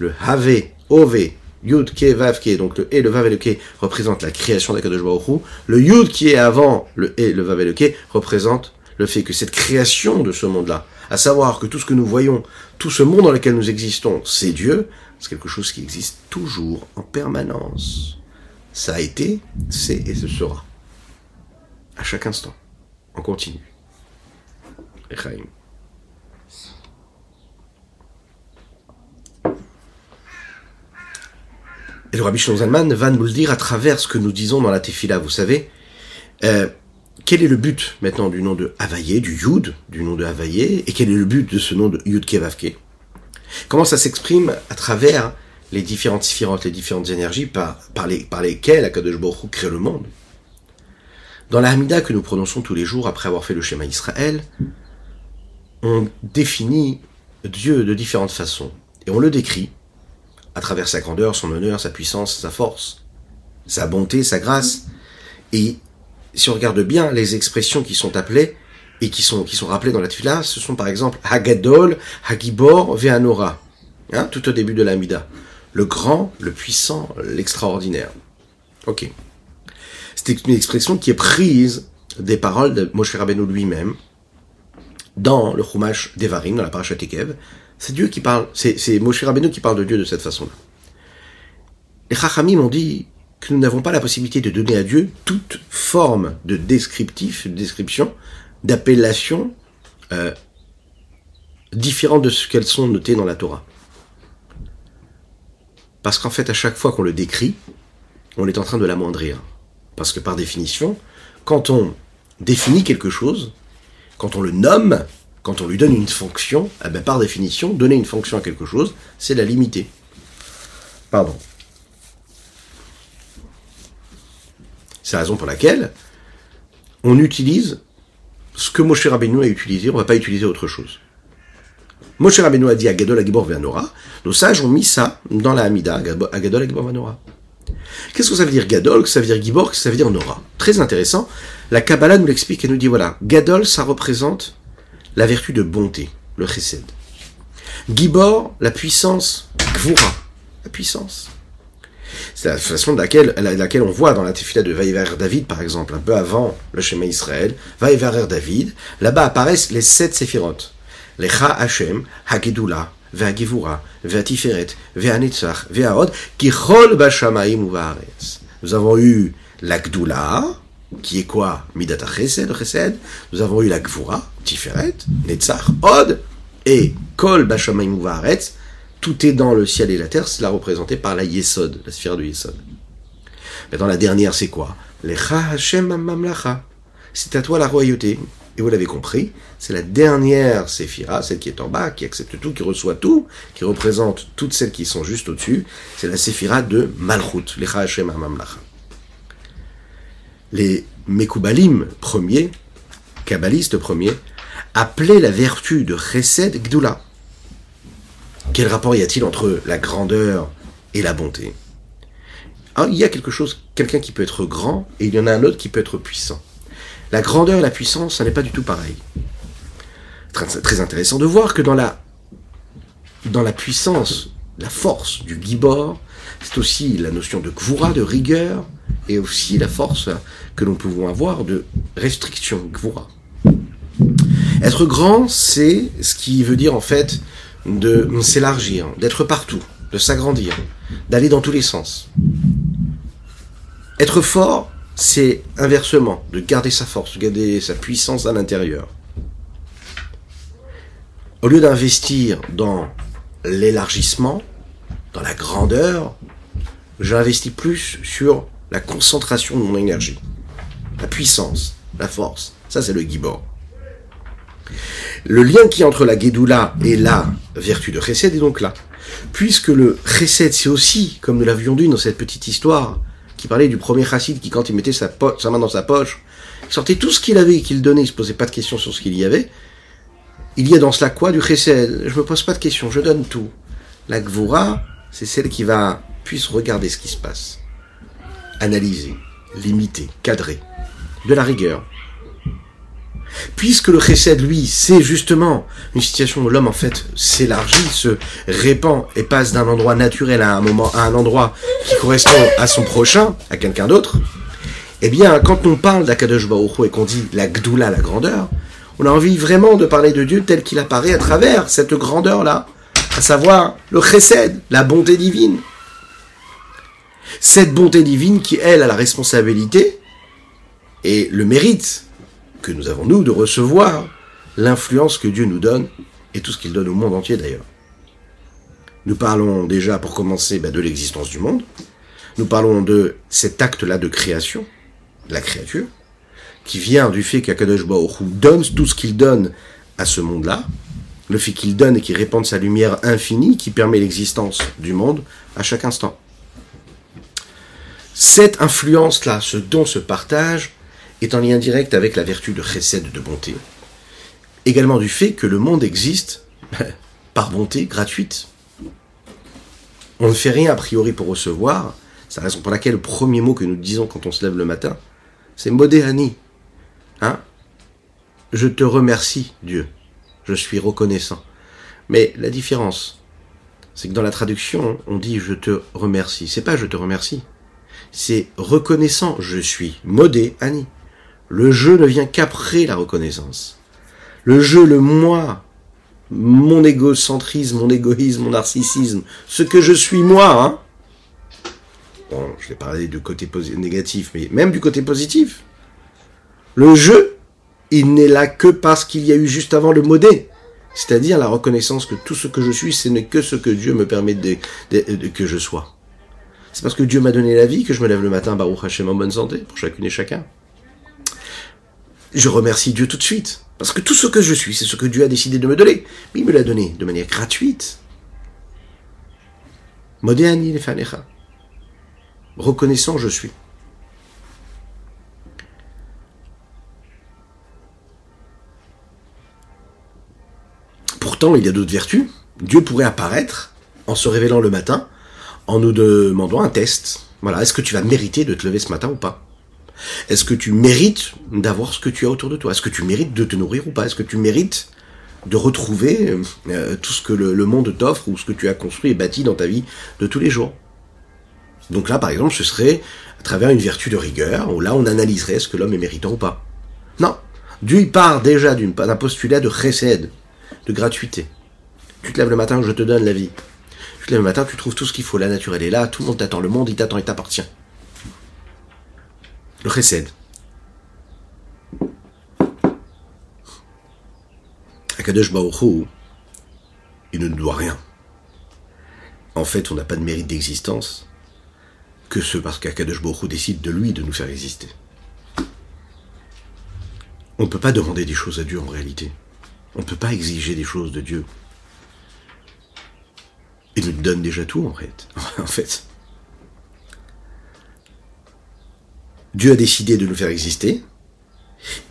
le Have, Ove, Yud, Ke, Vav, Ke, donc le E, le Vav et le Ke représentent la création d'Akadosh Baruch le Yud qui est avant le E, le Vav et le Ke représente le fait que cette création de ce monde-là, à savoir que tout ce que nous voyons, tout ce monde dans lequel nous existons, c'est Dieu, c'est quelque chose qui existe toujours, en permanence. Ça a été, c'est et ce sera à chaque instant, en continu. Et le Rabbi Zalman va nous le dire à travers ce que nous disons dans la Tefila. Vous savez, euh, quel est le but maintenant du nom de Havaye, du Yud, du nom de Havaye, et quel est le but de ce nom de Yud Kevavke? Comment ça s'exprime à travers les différentes différentes, les différentes énergies par, les, par lesquelles Akadosh Baruch crée le monde? Dans la Hamida que nous prononçons tous les jours après avoir fait le schéma Israël, on définit Dieu de différentes façons. Et on le décrit à travers sa grandeur, son honneur, sa puissance, sa force, sa bonté, sa grâce. Et si on regarde bien les expressions qui sont appelées et qui sont, qui sont rappelées dans la Tfila, ce sont par exemple Hagadol, Hagibor, Veanora, hein, tout au début de l'Amida. Le grand, le puissant, l'extraordinaire. Ok. C'est une expression qui est prise des paroles de Moshe Rabbeinu lui-même dans le Chumash Devarim, dans la Parashat Tekev. C'est Dieu qui parle, c'est Moshe Rabbeinu qui parle de Dieu de cette façon-là. Les Chachamim ont dit que nous n'avons pas la possibilité de donner à Dieu toute forme de descriptif, de description, d'appellation euh, différente de ce qu'elles sont notées dans la Torah. Parce qu'en fait, à chaque fois qu'on le décrit, on est en train de l'amoindrir. Parce que par définition, quand on définit quelque chose, quand on le nomme, quand on lui donne une fonction, eh ben par définition, donner une fonction à quelque chose, c'est la limiter. Pardon. C'est la raison pour laquelle on utilise ce que Moshe Rabbeinu a utilisé, on ne va pas utiliser autre chose. Moshe Rabbeinu a dit à Gadol Agibor Vanora, nos sages ont mis ça dans la Hamida, à Gadol Agibor Vanora. Qu'est-ce que ça veut dire Gadol, que ça veut dire Gibor, que ça veut dire Nora Très intéressant. La Kabbalah nous l'explique et nous dit voilà, Gadol, ça représente la vertu de bonté, le chesed. Gibor, la puissance, Gvura, la puissance. C'est la façon de laquelle, laquelle on voit dans la tefila de Vaïver David, par exemple, un peu avant le schéma Israël, Vaïver David, là-bas apparaissent les sept séphirotes. Les Cha Hashem, Hagedula, Nous avons eu la Gdula, qui est quoi? Midata Chesed, Chesed. Nous avons eu la Gvura, Tiferet, Netzach, Od, et Kol Bashamaim ou tout est dans le ciel et la terre, cela représenté par la Yesod, la sphère de Yesod. Mais dans la dernière, c'est quoi? Lecha Hashem Mamlacha. C'est à toi la royauté. Et vous l'avez compris, c'est la dernière séphira, celle qui est en bas, qui accepte tout, qui reçoit tout, qui représente toutes celles qui sont juste au-dessus. C'est la séphira de Malchut, Lecha Hashem Mamlacha. Les Mekoubalim premiers, kabbalistes premiers, appelaient la vertu de Chesed Gdula. Quel rapport y a-t-il entre la grandeur et la bonté? Alors, il y a quelque chose, quelqu'un qui peut être grand, et il y en a un autre qui peut être puissant. La grandeur et la puissance, ça n'est pas du tout pareil. Très, intéressant de voir que dans la, dans la puissance, la force du gibor, c'est aussi la notion de gvura, de rigueur, et aussi la force que nous pouvons avoir de restriction, gvura. Être grand, c'est ce qui veut dire en fait de s'élargir, d'être partout, de s'agrandir, d'aller dans tous les sens. Être fort, c'est inversement, de garder sa force, de garder sa puissance à l'intérieur. Au lieu d'investir dans l'élargissement, dans la grandeur, j'investis plus sur la concentration de mon énergie, la puissance, la force. Ça, c'est le gibor. Le lien qui est entre la Gédoula et la vertu de Chesed est donc là. Puisque le Chesed, c'est aussi, comme nous l'avions dit dans cette petite histoire, qui parlait du premier chassid qui, quand il mettait sa, main dans sa poche, sortait tout ce qu'il avait et qu'il donnait, il se posait pas de questions sur ce qu'il y avait. Il y a dans cela quoi du Chesed? Je me pose pas de questions, je donne tout. La Gvura, c'est celle qui va, puisse regarder ce qui se passe, analyser, limiter, cadrer, de la rigueur, Puisque le chesed, lui, c'est justement une situation où l'homme, en fait, s'élargit, se répand et passe d'un endroit naturel à un moment, à un endroit qui correspond à son prochain, à quelqu'un d'autre, eh bien, quand on parle d'Akadosh Baruch et qu'on dit la Gdoula, la grandeur, on a envie vraiment de parler de Dieu tel qu'il apparaît à travers cette grandeur-là, à savoir le chesed, la bonté divine. Cette bonté divine qui, elle, a la responsabilité et le mérite que nous avons, nous, de recevoir l'influence que Dieu nous donne, et tout ce qu'il donne au monde entier d'ailleurs. Nous parlons déjà, pour commencer, bah, de l'existence du monde. Nous parlons de cet acte-là de création, la créature, qui vient du fait qu'Akadosh Baruch donne tout ce qu'il donne à ce monde-là. le fait qu'il donne et qu'il répande sa lumière infinie qui permet l'existence du monde à chaque instant. Cette influence-là, ce don, ce partage, est en lien direct avec la vertu de chesed, de bonté. Également du fait que le monde existe par bonté gratuite. On ne fait rien a priori pour recevoir. C'est la raison pour laquelle le premier mot que nous disons quand on se lève le matin, c'est Modéani. Hein? Je te remercie, Dieu. Je suis reconnaissant. Mais la différence, c'est que dans la traduction, on dit je te remercie. C'est pas je te remercie. C'est reconnaissant, je suis. Modé. Le jeu ne vient qu'après la reconnaissance. Le jeu, le moi, mon égocentrisme, mon égoïsme, mon narcissisme, ce que je suis moi, hein. Bon, je vais parler du côté négatif, mais même du côté positif. Le jeu, il n'est là que parce qu'il y a eu juste avant le modé. C'est-à-dire la reconnaissance que tout ce que je suis, ce n'est que ce que Dieu me permet de, que je sois. C'est parce que Dieu m'a donné la vie que je me lève le matin, Baruch Hashem, en bonne santé, pour chacune et chacun. Je remercie Dieu tout de suite. Parce que tout ce que je suis, c'est ce que Dieu a décidé de me donner. Mais il me l'a donné de manière gratuite. Modéani lefanecha. Reconnaissant, je suis. Pourtant, il y a d'autres vertus. Dieu pourrait apparaître en se révélant le matin, en nous demandant un test. Voilà, est-ce que tu vas mériter de te lever ce matin ou pas? Est-ce que tu mérites d'avoir ce que tu as autour de toi? Est-ce que tu mérites de te nourrir ou pas? Est-ce que tu mérites de retrouver euh, tout ce que le, monde t'offre ou ce que tu as construit et bâti dans ta vie de tous les jours? Donc là, par exemple, ce serait à travers une vertu de rigueur, où là, on analyserait ce que l'homme est méritant ou pas. Non. Dieu, il part déjà d'un postulat de chesed, de gratuité. Tu te lèves le matin, je te donne la vie. Tu te lèves le matin, tu trouves tout ce qu'il faut, la nature, elle est là, tout le monde t'attend, le monde, il t'attend, il t'appartient le chesed. Akadosh il ne nous doit rien. En fait, on n'a pas de mérite d'existence que ce parce qu'Akadosh décide de lui de nous faire exister. On ne peut pas demander des choses à Dieu en réalité. On ne peut pas exiger des choses de Dieu. Il nous donne déjà tout en fait. en fait. Dieu a décidé de nous faire exister,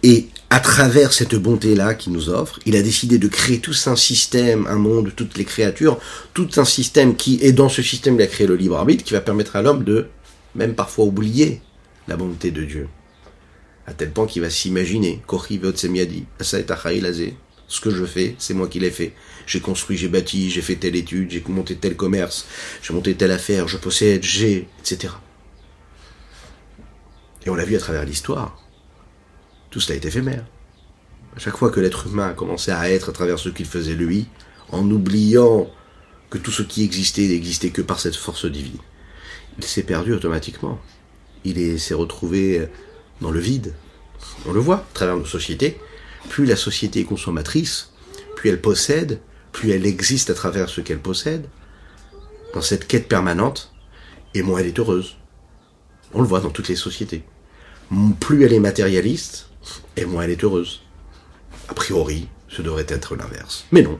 et à travers cette bonté-là qu'il nous offre, il a décidé de créer tout un système, un monde, toutes les créatures, tout un système qui, et dans ce système, il a créé le libre arbitre, qui va permettre à l'homme de, même parfois, oublier la bonté de Dieu. À tel point qu'il va s'imaginer, ce que je fais, c'est moi qui l'ai fait. J'ai construit, j'ai bâti, j'ai fait telle étude, j'ai monté tel commerce, j'ai monté telle affaire, je possède, j'ai, etc. Et on l'a vu à travers l'histoire. Tout cela est éphémère. À chaque fois que l'être humain a commencé à être à travers ce qu'il faisait lui, en oubliant que tout ce qui existait n'existait que par cette force divine, il s'est perdu automatiquement. Il s'est retrouvé dans le vide. On le voit à travers nos sociétés. Plus la société est consommatrice, plus elle possède, plus elle existe à travers ce qu'elle possède, dans cette quête permanente, et moins elle est heureuse. On le voit dans toutes les sociétés. Plus elle est matérialiste, et moins elle est heureuse. A priori, ce devrait être l'inverse. Mais non.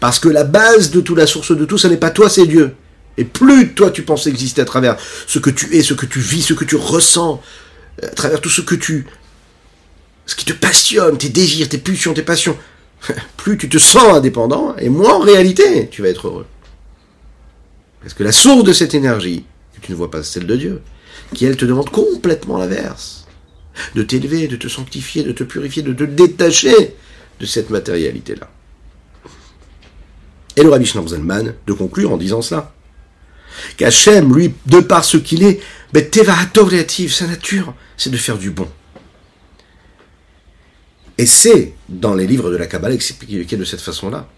Parce que la base de tout, la source de tout, ce n'est pas toi, c'est Dieu. Et plus toi tu penses exister à travers ce que tu es, ce que tu vis, ce que tu ressens, à travers tout ce que tu... ce qui te passionne, tes désirs, tes pulsions, tes passions, plus tu te sens indépendant, et moins en réalité tu vas être heureux. Parce que la source de cette énergie, que tu ne vois pas celle de Dieu, qui elle te demande complètement l'inverse. De t'élever, de te sanctifier, de te purifier, de te détacher de cette matérialité-là. Et le Rabbi Schnauzalman de conclure en disant cela. Qu'Hachem, lui, de par ce qu'il est, ben, sa nature, c'est de faire du bon. Et c'est dans les livres de la Kabbalah expliqué de cette façon-là.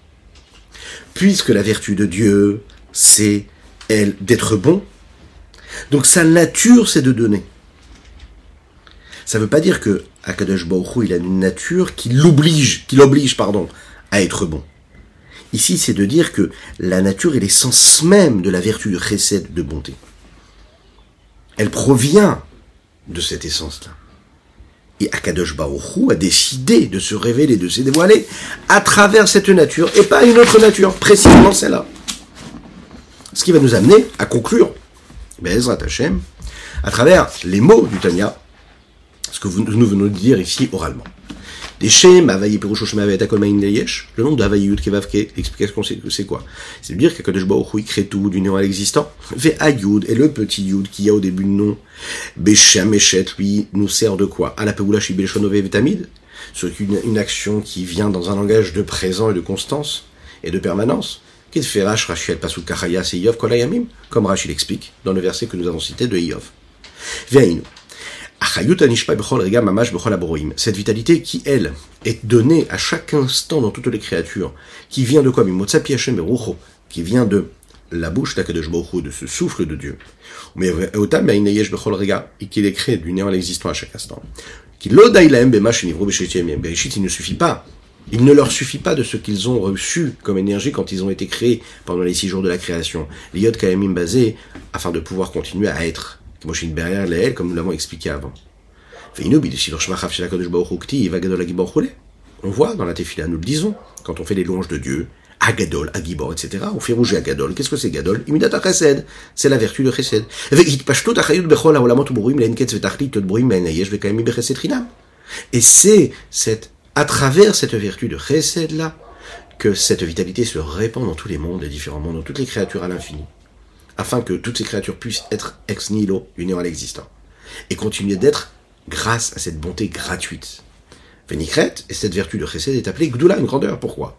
Puisque la vertu de Dieu, c'est elle d'être bon, donc sa nature, c'est de donner. Ça ne veut pas dire que Akadosh Baruch il a une nature qui l'oblige, qui l'oblige, pardon, à être bon. Ici, c'est de dire que la nature est l'essence même de la vertu de de bonté. Elle provient de cette essence-là. Et Akadosh Baruch a décidé de se révéler, de se dévoiler à travers cette nature et pas une autre nature, précisément celle-là. Ce qui va nous amener à conclure, À travers les mots du Tanya, ce que nous venons de dire ici oralement. Des Shem, Avayi Perusho Shem Avayi Maïn Leyesh, le nom c'est quoi? C'est de dire qu'Akadosh Baruch tout du néant à l'existant. Ayud le petit Yud qui y a au début du nom. Lui, nous sert de quoi? À la C'est une action qui vient dans un langage de présent et de constance et de permanence. Qu'est-ce fait Rash Rachiel Pasuk Kachaya c'est Yov Kolayamim Comme Rashi l'explique dans le verset que nous avons cité de Yov. Ve'ainu. Cette vitalité qui, elle, est donnée à chaque instant dans toutes les créatures, qui vient de quoi? Qui vient de la bouche de ce souffle de Dieu. Mais et qu'il est créé du néant à l'existant à chaque instant. Il ne suffit pas. Il ne leur suffit pas de ce qu'ils ont reçu comme énergie quand ils ont été créés pendant les six jours de la création. L'Iyot Kayamim basé afin de pouvoir continuer à être comme nous l'avons expliqué avant. On voit dans la Tefila, nous le disons, quand on fait les louanges de Dieu, Agadol, Agibor, etc. On fait rouger Agadol. Qu'est-ce que c'est Gadol? Imidata Chesed. C'est la vertu de Chesed. Et c'est cette, à travers cette vertu de Chesed là, que cette vitalité se répand dans tous les mondes, les différents mondes, dans toutes les créatures à l'infini afin que toutes ces créatures puissent être ex nihilo, néant à l'existant, et continuer d'être grâce à cette bonté gratuite. Vénikret, et cette vertu de chesed est appelée Gdula, une grandeur. Pourquoi?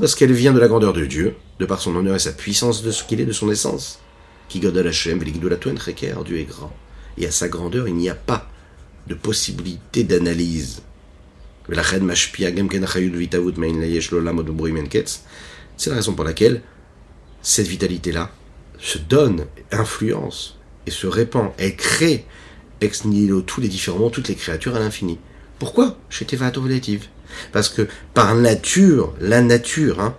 Parce qu'elle vient de la grandeur de Dieu, de par son honneur et sa puissance de ce qu'il est, de son essence. Qui Dieu est grand. Et à sa grandeur, il n'y a pas de possibilité d'analyse. C'est la raison pour laquelle cette vitalité-là se donne, influence et se répand. Elle crée ex nihilo tous les différents toutes les créatures à l'infini. Pourquoi? Chez Tevato Parce que par nature, la nature hein,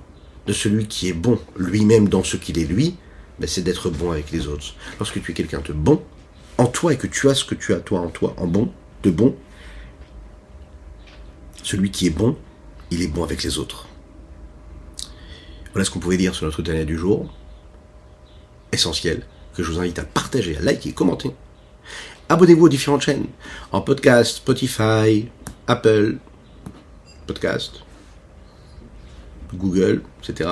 de celui qui est bon lui-même dans ce qu'il est lui, ben, c'est d'être bon avec les autres. Lorsque tu es quelqu'un de bon en toi et que tu as ce que tu as toi en toi en bon, de bon, celui qui est bon, il est bon avec les autres. Voilà ce qu'on pouvait dire sur notre dernier du jour. Essentiel, que je vous invite à partager, à liker, commenter. Abonnez-vous aux différentes chaînes, en podcast, Spotify, Apple, podcast, Google, etc.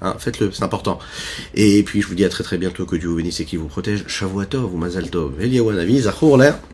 Hein, faites-le, c'est important. Et puis je vous dis à très très bientôt que Dieu vous bénisse et qu'il vous protège. Shavuatov ou Mazal Tov. Eliyahu Zachor l'air.